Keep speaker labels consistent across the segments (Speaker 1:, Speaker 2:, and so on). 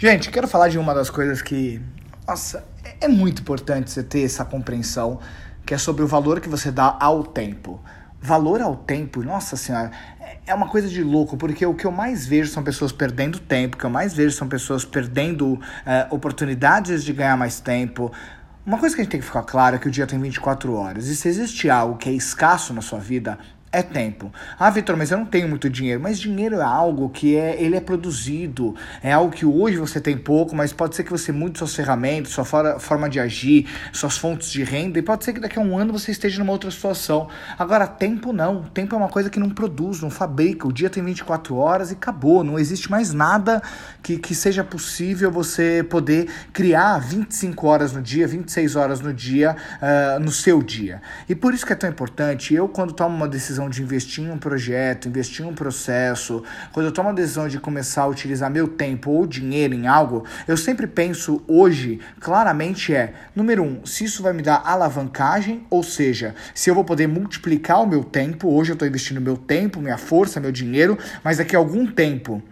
Speaker 1: Gente, quero falar de uma das coisas que, nossa, é muito importante você ter essa compreensão, que é sobre o valor que você dá ao tempo. Valor ao tempo, nossa senhora, é uma coisa de louco, porque o que eu mais vejo são pessoas perdendo tempo, o que eu mais vejo são pessoas perdendo uh, oportunidades de ganhar mais tempo. Uma coisa que a gente tem que ficar claro é que o dia tem 24 horas, e se existe algo que é escasso na sua vida, é tempo. Ah, Vitor, mas eu não tenho muito dinheiro. Mas dinheiro é algo que é, ele é produzido. É algo que hoje você tem pouco, mas pode ser que você mude suas ferramentas, sua for forma de agir, suas fontes de renda, e pode ser que daqui a um ano você esteja numa outra situação. Agora, tempo não. Tempo é uma coisa que não produz, não fabrica. O dia tem 24 horas e acabou. Não existe mais nada que, que seja possível você poder criar 25 horas no dia, 26 horas no dia, uh, no seu dia. E por isso que é tão importante. Eu, quando tomo uma decisão decisão de investir em um projeto, investir em um processo, quando eu tomo a decisão de começar a utilizar meu tempo ou dinheiro em algo, eu sempre penso hoje, claramente é, número um, se isso vai me dar alavancagem, ou seja, se eu vou poder multiplicar o meu tempo, hoje eu estou investindo meu tempo, minha força, meu dinheiro, mas daqui a algum tempo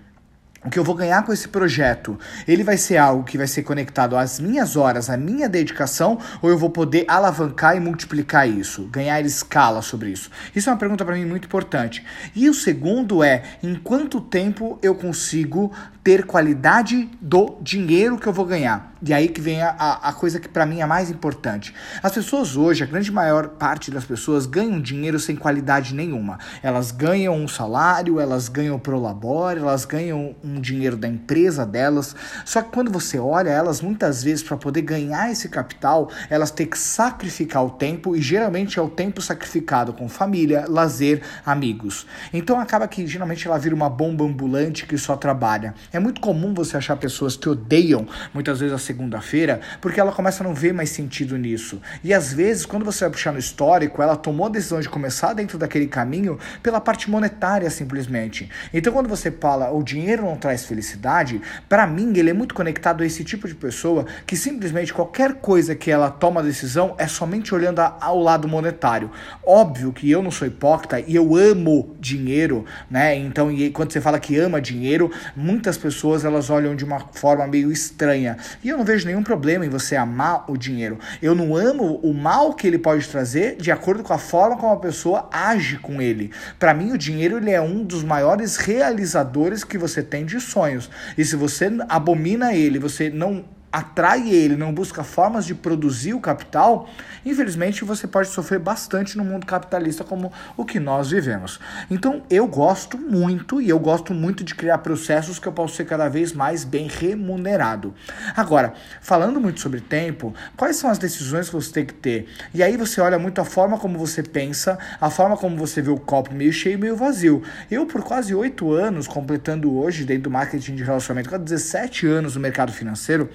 Speaker 1: o que eu vou ganhar com esse projeto, ele vai ser algo que vai ser conectado às minhas horas, à minha dedicação, ou eu vou poder alavancar e multiplicar isso, ganhar escala sobre isso? Isso é uma pergunta para mim muito importante. E o segundo é, em quanto tempo eu consigo ter qualidade do dinheiro que eu vou ganhar? E aí que vem a, a coisa que para mim é mais importante. As pessoas hoje, a grande maior parte das pessoas ganham dinheiro sem qualidade nenhuma. Elas ganham um salário, elas ganham pro labore, elas ganham um dinheiro da empresa delas. Só que quando você olha elas, muitas vezes para poder ganhar esse capital, elas têm que sacrificar o tempo e geralmente é o tempo sacrificado com família, lazer, amigos. Então acaba que geralmente ela vira uma bomba ambulante que só trabalha. É muito comum você achar pessoas que odeiam muitas vezes a segunda-feira porque ela começa a não ver mais sentido nisso. E às vezes, quando você vai puxar no histórico, ela tomou a decisão de começar dentro daquele caminho pela parte monetária simplesmente. Então quando você fala o dinheiro não traz felicidade, para mim ele é muito conectado a esse tipo de pessoa que simplesmente qualquer coisa que ela toma decisão é somente olhando ao lado monetário. Óbvio que eu não sou hipócrita e eu amo dinheiro, né? Então, e quando você fala que ama dinheiro, muitas pessoas elas olham de uma forma meio estranha. E eu não vejo nenhum problema em você amar o dinheiro. Eu não amo o mal que ele pode trazer de acordo com a forma como a pessoa age com ele. Para mim, o dinheiro ele é um dos maiores realizadores que você tem de sonhos. E se você abomina ele, você não atrai ele, não busca formas de produzir o capital, infelizmente você pode sofrer bastante no mundo capitalista como o que nós vivemos. Então eu gosto muito e eu gosto muito de criar processos que eu possa ser cada vez mais bem remunerado. Agora, falando muito sobre tempo, quais são as decisões que você tem que ter? E aí você olha muito a forma como você pensa, a forma como você vê o copo meio cheio e meio vazio. Eu, por quase oito anos, completando hoje dentro do marketing de relacionamento, com 17 anos no mercado financeiro,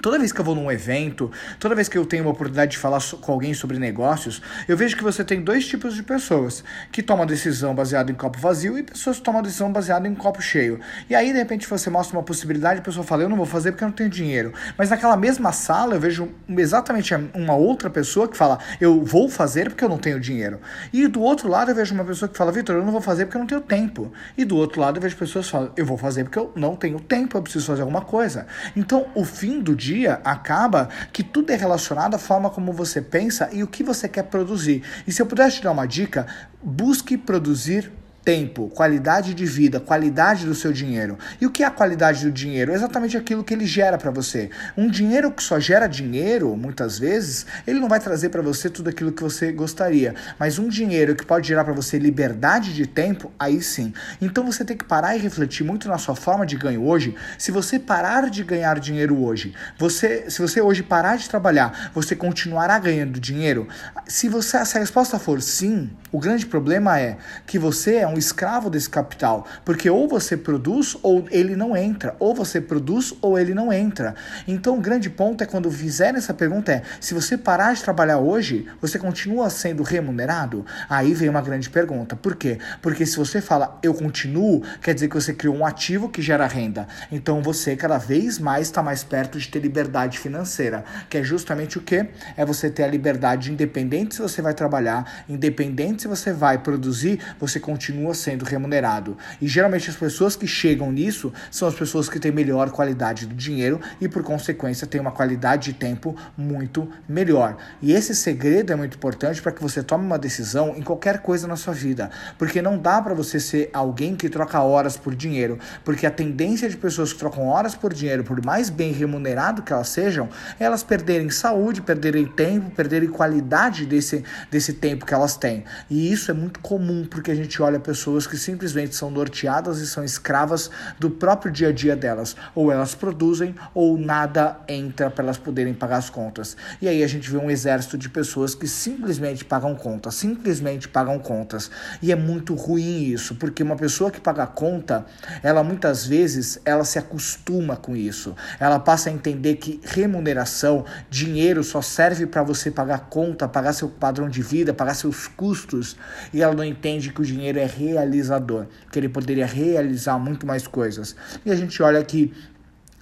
Speaker 1: Toda vez que eu vou num evento, toda vez que eu tenho uma oportunidade de falar com alguém sobre negócios, eu vejo que você tem dois tipos de pessoas que tomam decisão baseada em copo vazio e pessoas que tomam decisão baseada em copo cheio. E aí, de repente, você mostra uma possibilidade e a pessoa fala: Eu não vou fazer porque eu não tenho dinheiro. Mas naquela mesma sala, eu vejo exatamente uma outra pessoa que fala: Eu vou fazer porque eu não tenho dinheiro. E do outro lado, eu vejo uma pessoa que fala: Vitor, eu não vou fazer porque eu não tenho tempo. E do outro lado, eu vejo pessoas que falam: Eu vou fazer porque eu não tenho tempo, eu preciso fazer alguma coisa. Então, o fim do dia dia acaba que tudo é relacionado à forma como você pensa e o que você quer produzir. E se eu pudesse te dar uma dica, busque produzir tempo, qualidade de vida, qualidade do seu dinheiro. E o que é a qualidade do dinheiro? É exatamente aquilo que ele gera para você. Um dinheiro que só gera dinheiro, muitas vezes, ele não vai trazer para você tudo aquilo que você gostaria. Mas um dinheiro que pode gerar para você liberdade de tempo, aí sim. Então você tem que parar e refletir muito na sua forma de ganho hoje. Se você parar de ganhar dinheiro hoje, você, se você hoje parar de trabalhar, você continuará ganhando dinheiro? Se você se a resposta for sim, o grande problema é que você é um um escravo desse capital, porque ou você produz ou ele não entra, ou você produz ou ele não entra. Então o grande ponto é quando fizerem essa pergunta é, se você parar de trabalhar hoje, você continua sendo remunerado? Aí vem uma grande pergunta. Por quê? Porque se você fala eu continuo, quer dizer que você criou um ativo que gera renda. Então você cada vez mais está mais perto de ter liberdade financeira, que é justamente o que? É você ter a liberdade independente se você vai trabalhar, independente se você vai produzir, você continua continua sendo remunerado. E geralmente as pessoas que chegam nisso são as pessoas que têm melhor qualidade do dinheiro e, por consequência, têm uma qualidade de tempo muito melhor. E esse segredo é muito importante para que você tome uma decisão em qualquer coisa na sua vida, porque não dá para você ser alguém que troca horas por dinheiro, porque a tendência de pessoas que trocam horas por dinheiro, por mais bem remunerado que elas sejam, é elas perderem saúde, perderem tempo, perderem qualidade desse, desse tempo que elas têm. E isso é muito comum porque a gente olha pessoas que simplesmente são norteadas e são escravas do próprio dia a dia delas. Ou elas produzem ou nada entra para elas poderem pagar as contas. E aí a gente vê um exército de pessoas que simplesmente pagam contas, simplesmente pagam contas. E é muito ruim isso, porque uma pessoa que paga conta, ela muitas vezes ela se acostuma com isso. Ela passa a entender que remuneração, dinheiro só serve para você pagar conta, pagar seu padrão de vida, pagar seus custos, e ela não entende que o dinheiro é realizador, que ele poderia realizar muito mais coisas. E a gente olha que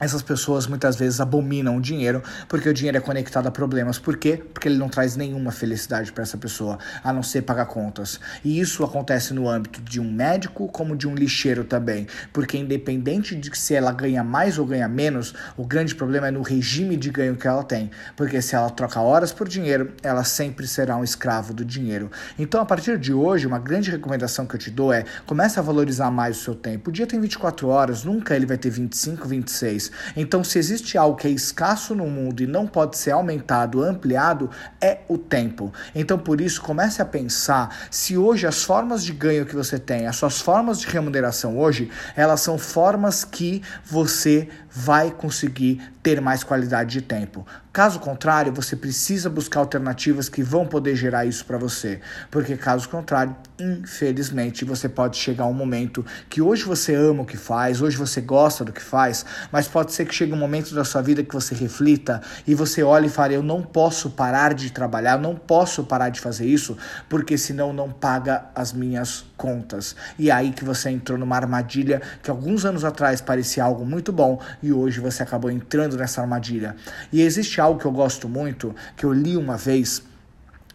Speaker 1: essas pessoas muitas vezes abominam o dinheiro porque o dinheiro é conectado a problemas. Por quê? Porque ele não traz nenhuma felicidade para essa pessoa, a não ser pagar contas. E isso acontece no âmbito de um médico como de um lixeiro também. Porque independente de se ela ganha mais ou ganha menos, o grande problema é no regime de ganho que ela tem. Porque se ela troca horas por dinheiro, ela sempre será um escravo do dinheiro. Então, a partir de hoje, uma grande recomendação que eu te dou é comece a valorizar mais o seu tempo. O dia tem 24 horas, nunca ele vai ter 25, 26. Então, se existe algo que é escasso no mundo e não pode ser aumentado, ampliado, é o tempo. Então, por isso, comece a pensar se hoje as formas de ganho que você tem, as suas formas de remuneração hoje, elas são formas que você vai conseguir ter mais qualidade de tempo. Caso contrário, você precisa buscar alternativas que vão poder gerar isso para você, porque caso contrário, infelizmente, você pode chegar a um momento que hoje você ama o que faz, hoje você gosta do que faz, mas pode ser que chegue um momento da sua vida que você reflita e você olhe e fale: eu não posso parar de trabalhar, não posso parar de fazer isso, porque senão não paga as minhas contas. E é aí que você entrou numa armadilha que alguns anos atrás parecia algo muito bom e hoje você acabou entrando nessa armadilha. E existe algo que eu gosto muito, que eu li uma vez,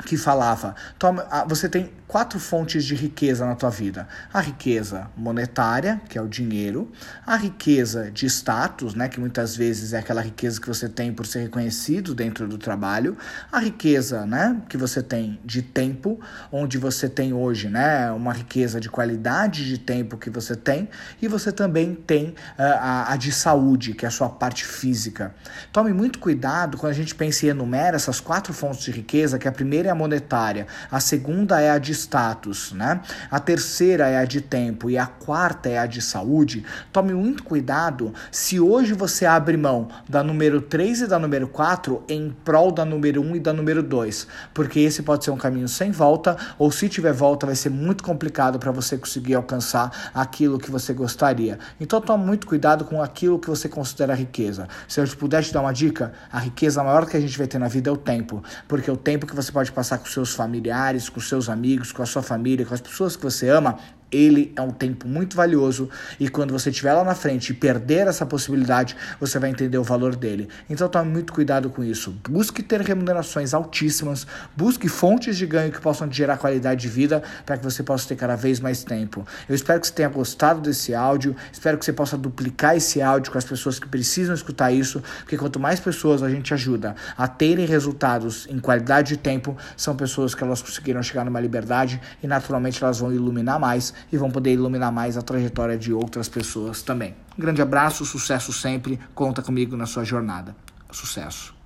Speaker 1: que falava: toma, ah, você tem quatro fontes de riqueza na tua vida: a riqueza monetária, que é o dinheiro, a riqueza de status, né, que muitas vezes é aquela riqueza que você tem por ser reconhecido dentro do trabalho, a riqueza, né, que você tem de tempo, onde você tem hoje, né, uma riqueza de qualidade de tempo que você tem, e você também tem uh, a, a de saúde, que é a sua parte física. Tome muito cuidado quando a gente pensa e enumera essas quatro fontes de riqueza, que a primeira é a monetária, a segunda é a de status, né? A terceira é a de tempo e a quarta é a de saúde. Tome muito cuidado se hoje você abre mão da número 3 e da número 4 em prol da número 1 e da número 2, porque esse pode ser um caminho sem volta, ou se tiver volta vai ser muito complicado para você conseguir alcançar aquilo que você gostaria. Então tome muito cuidado com aquilo que você considera riqueza. Se eu puder te dar uma dica, a riqueza maior que a gente vai ter na vida é o tempo, porque o tempo que você pode passar com seus familiares, com seus amigos, com a sua família, com as pessoas que você ama, ele é um tempo muito valioso e quando você estiver lá na frente e perder essa possibilidade, você vai entender o valor dele. Então tome muito cuidado com isso. Busque ter remunerações altíssimas, busque fontes de ganho que possam gerar qualidade de vida para que você possa ter cada vez mais tempo. Eu espero que você tenha gostado desse áudio, espero que você possa duplicar esse áudio com as pessoas que precisam escutar isso, porque quanto mais pessoas a gente ajuda a terem resultados em qualidade de tempo, são pessoas que elas conseguiram chegar numa liberdade e naturalmente elas vão iluminar mais e vão poder iluminar mais a trajetória de outras pessoas também. Um grande abraço, sucesso sempre, conta comigo na sua jornada. Sucesso!